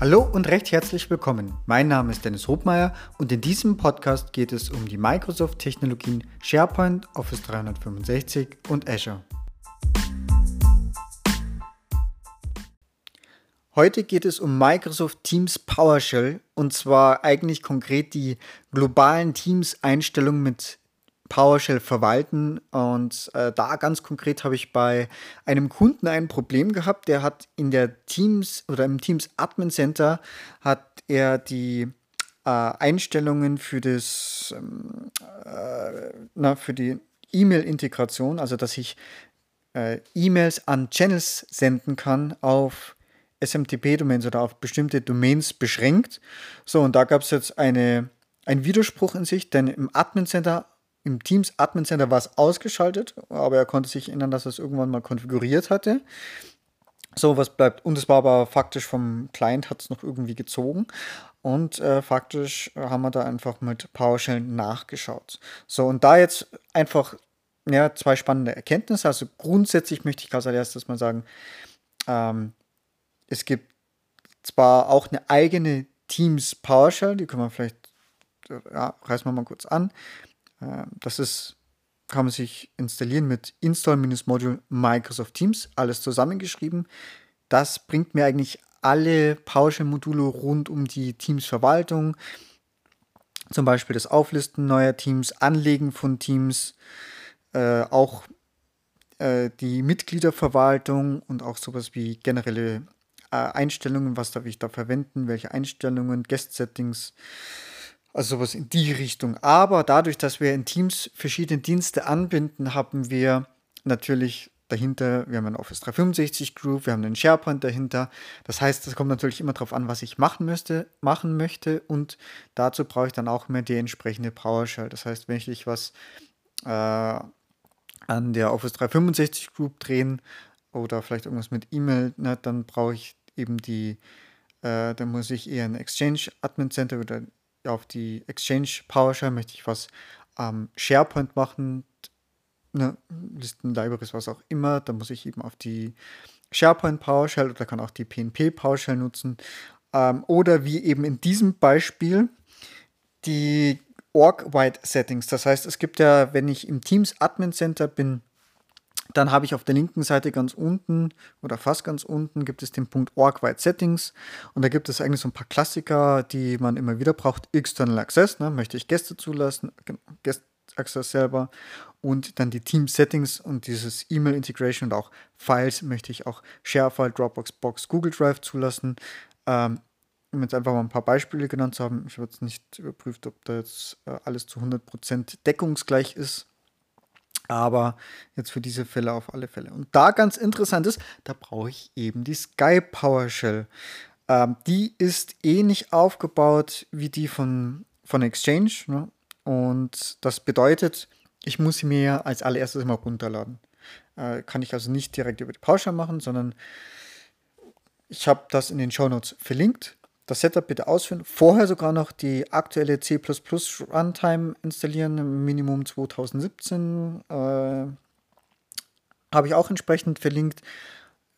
Hallo und recht herzlich willkommen. Mein Name ist Dennis Hobmeier und in diesem Podcast geht es um die Microsoft-Technologien SharePoint, Office 365 und Azure. Heute geht es um Microsoft Teams PowerShell und zwar eigentlich konkret die globalen Teams-Einstellungen mit PowerShell verwalten. Und äh, da ganz konkret habe ich bei einem Kunden ein Problem gehabt. Der hat in der Teams oder im Teams Admin Center hat er die äh, Einstellungen für das ähm, äh, na, für die E-Mail-Integration, also dass ich äh, E-Mails an Channels senden kann auf SMTP-Domains oder auf bestimmte Domains beschränkt. So, und da gab es jetzt eine, einen Widerspruch in sich, denn im Admin Center im Teams Admin Center war es ausgeschaltet, aber er konnte sich erinnern, dass er es irgendwann mal konfiguriert hatte. So, was bleibt? Und es war aber faktisch vom Client, hat es noch irgendwie gezogen. Und äh, faktisch haben wir da einfach mit PowerShell nachgeschaut. So, und da jetzt einfach ja, zwei spannende Erkenntnisse. Also grundsätzlich möchte ich als erstes mal sagen, ähm, es gibt zwar auch eine eigene Teams PowerShell, die können wir vielleicht, ja, reißen wir mal kurz an. Ähm, das ist, kann man sich installieren mit install-module Microsoft Teams, alles zusammengeschrieben. Das bringt mir eigentlich alle PowerShell-Module rund um die Teams-Verwaltung, zum Beispiel das Auflisten neuer Teams, Anlegen von Teams, äh, auch äh, die Mitgliederverwaltung und auch sowas wie generelle äh, Einstellungen, was darf ich da verwenden, welche Einstellungen, Guest-Settings, also sowas in die Richtung. Aber dadurch, dass wir in Teams verschiedene Dienste anbinden, haben wir natürlich dahinter, wir haben ein Office 365 Group, wir haben einen SharePoint dahinter. Das heißt, es kommt natürlich immer darauf an, was ich machen müsste, machen möchte und dazu brauche ich dann auch mehr die entsprechende PowerShell. Das heißt, wenn ich was äh, an der Office 365 Group drehen oder vielleicht irgendwas mit E-Mail, ne, dann brauche ich eben die, äh, dann muss ich eher ein Exchange Admin Center oder auf die Exchange PowerShell möchte ich was ähm, SharePoint machen, ne, Listen, Libraries, was auch immer, dann muss ich eben auf die SharePoint PowerShell oder kann auch die PNP PowerShell nutzen. Ähm, oder wie eben in diesem Beispiel die Org-Wide Settings. Das heißt, es gibt ja, wenn ich im Teams Admin Center bin, dann habe ich auf der linken Seite ganz unten oder fast ganz unten gibt es den Punkt Org Wide Settings und da gibt es eigentlich so ein paar Klassiker, die man immer wieder braucht. External Access, ne? möchte ich Gäste zulassen, Guest Access selber und dann die Team Settings und dieses E-Mail Integration und auch Files möchte ich auch ShareFile, Dropbox, Box, Google Drive zulassen. Ähm, um jetzt einfach mal ein paar Beispiele genannt zu haben, ich habe jetzt nicht überprüft, ob da jetzt äh, alles zu 100% deckungsgleich ist aber jetzt für diese Fälle auf alle Fälle. Und da ganz interessant ist, da brauche ich eben die Sky PowerShell. Ähm, die ist ähnlich aufgebaut wie die von, von Exchange. Ne? Und das bedeutet, ich muss sie mir als allererstes mal runterladen. Äh, kann ich also nicht direkt über die PowerShell machen, sondern ich habe das in den Show Notes verlinkt das Setup bitte ausführen. Vorher sogar noch die aktuelle C Runtime installieren, Minimum 2017. Äh, Habe ich auch entsprechend verlinkt.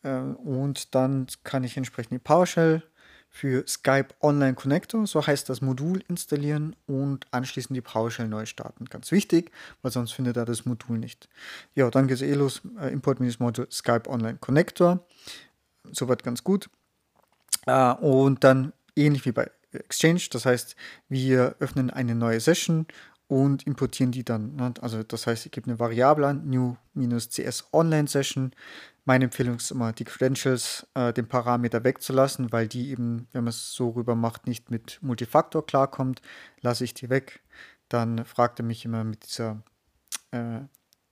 Äh, und dann kann ich entsprechend die PowerShell für Skype Online Connector, so heißt das Modul, installieren und anschließend die PowerShell neu starten. Ganz wichtig, weil sonst findet er das Modul nicht. Ja, dann geht es eh los. Äh, Import-Modul Skype Online Connector. Soweit ganz gut. Uh, und dann ähnlich wie bei Exchange. Das heißt, wir öffnen eine neue Session und importieren die dann. Ne? Also das heißt, ich gebe eine Variable an, new-cs online session. Meine Empfehlung ist immer, die Credentials, äh, den Parameter wegzulassen, weil die eben, wenn man es so rüber macht, nicht mit Multifaktor klarkommt. Lasse ich die weg. Dann fragt er mich immer mit dieser, äh,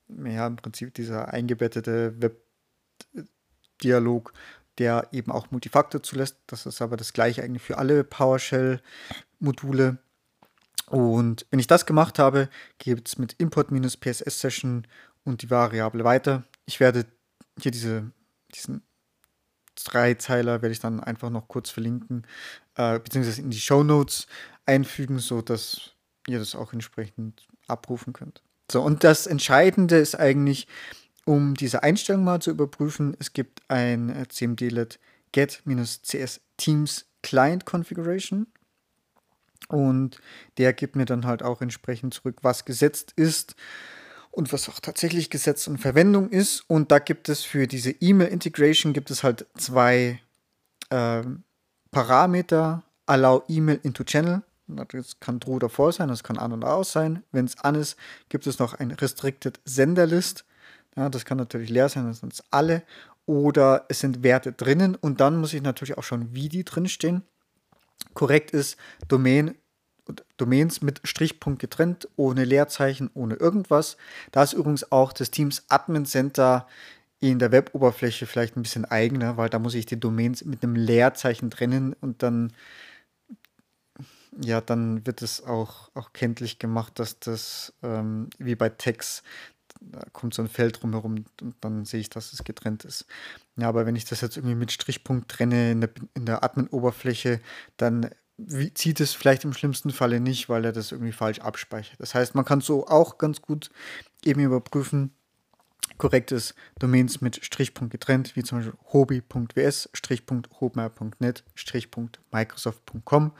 ja, im Prinzip dieser eingebettete Web-Dialog, der eben auch Multifaktor zulässt. Das ist aber das gleiche eigentlich für alle PowerShell-Module. Und wenn ich das gemacht habe, gibt es mit Import-PSS-Session und die Variable weiter. Ich werde hier diese, diesen Dreizeiler werde ich dann einfach noch kurz verlinken, äh, beziehungsweise in die Show Notes einfügen, sodass ihr das auch entsprechend abrufen könnt. So, und das Entscheidende ist eigentlich, um diese Einstellung mal zu überprüfen, es gibt ein äh, cmdlet get-cs teams Client Configuration. Und der gibt mir dann halt auch entsprechend zurück, was gesetzt ist und was auch tatsächlich gesetzt und Verwendung ist. Und da gibt es für diese E-Mail-Integration gibt es halt zwei äh, Parameter. Allow E-Mail into Channel. Das kann True oder False sein, das kann an und aus sein. Wenn es an ist, gibt es noch ein Restricted Sender List. Ja, das kann natürlich leer sein, das sind alle. Oder es sind Werte drinnen und dann muss ich natürlich auch schauen, wie die drinstehen. Korrekt ist Domain Domains mit Strichpunkt getrennt, ohne Leerzeichen, ohne irgendwas. Da ist übrigens auch das Teams Admin Center in der Web-Oberfläche vielleicht ein bisschen eigener, weil da muss ich die Domains mit einem Leerzeichen trennen und dann ja, dann wird es auch, auch kenntlich gemacht, dass das ähm, wie bei Text, da kommt so ein Feld drumherum und dann sehe ich, dass es getrennt ist. Ja, aber wenn ich das jetzt irgendwie mit Strichpunkt trenne in der, in der Admin-Oberfläche, dann zieht es vielleicht im schlimmsten Falle nicht, weil er das irgendwie falsch abspeichert. Das heißt, man kann so auch ganz gut eben überprüfen, korrektes Domains mit Strichpunkt getrennt, wie zum Beispiel hobby.ws, Strichpunkt.hobmeier.net, Strichpunkt.microsoft.com.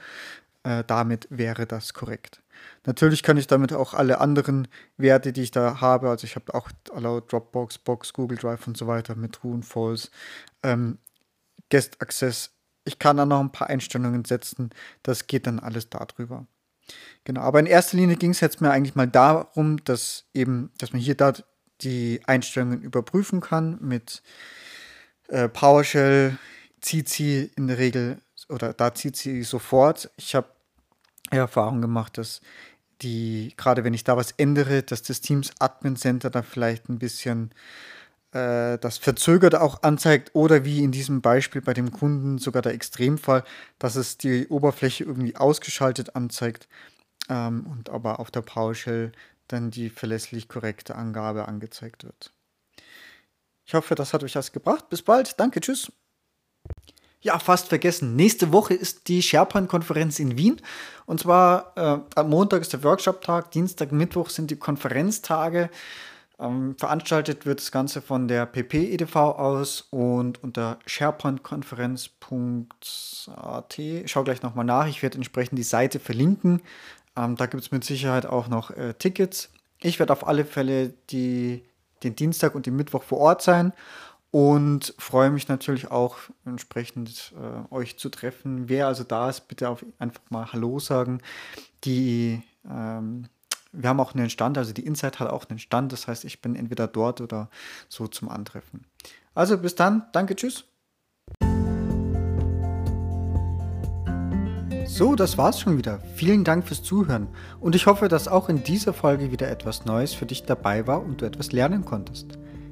Äh, damit wäre das korrekt. Natürlich kann ich damit auch alle anderen Werte, die ich da habe, also ich habe auch alle Dropbox, Box, Google Drive und so weiter mit True und False, ähm, Guest Access ich kann da noch ein paar Einstellungen setzen. Das geht dann alles darüber. Genau, aber in erster Linie ging es jetzt mir eigentlich mal darum, dass eben, dass man hier da die Einstellungen überprüfen kann mit äh, PowerShell sie in der Regel oder da zieht sie sofort. Ich habe Erfahrung gemacht, dass die, gerade wenn ich da was ändere, dass das Teams Admin Center da vielleicht ein bisschen äh, das verzögert auch anzeigt oder wie in diesem Beispiel bei dem Kunden sogar der Extremfall, dass es die Oberfläche irgendwie ausgeschaltet anzeigt ähm, und aber auf der PowerShell dann die verlässlich korrekte Angabe angezeigt wird. Ich hoffe, das hat euch was gebracht. Bis bald. Danke. Tschüss. Ja, fast vergessen. Nächste Woche ist die SharePoint-Konferenz in Wien. Und zwar äh, am Montag ist der Workshop-Tag, Dienstag, Mittwoch sind die Konferenztage. Ähm, veranstaltet wird das Ganze von der PP EDV aus und unter sharepointkonferenz.at. Schau gleich nochmal nach. Ich werde entsprechend die Seite verlinken. Ähm, da gibt es mit Sicherheit auch noch äh, Tickets. Ich werde auf alle Fälle die, den Dienstag und den Mittwoch vor Ort sein und freue mich natürlich auch entsprechend äh, euch zu treffen. Wer also da ist, bitte auf, einfach mal Hallo sagen. Die ähm, wir haben auch einen Stand, also die Insight hat auch einen Stand. Das heißt, ich bin entweder dort oder so zum Antreffen. Also bis dann, danke, tschüss. So, das war's schon wieder. Vielen Dank fürs Zuhören und ich hoffe, dass auch in dieser Folge wieder etwas Neues für dich dabei war und du etwas lernen konntest.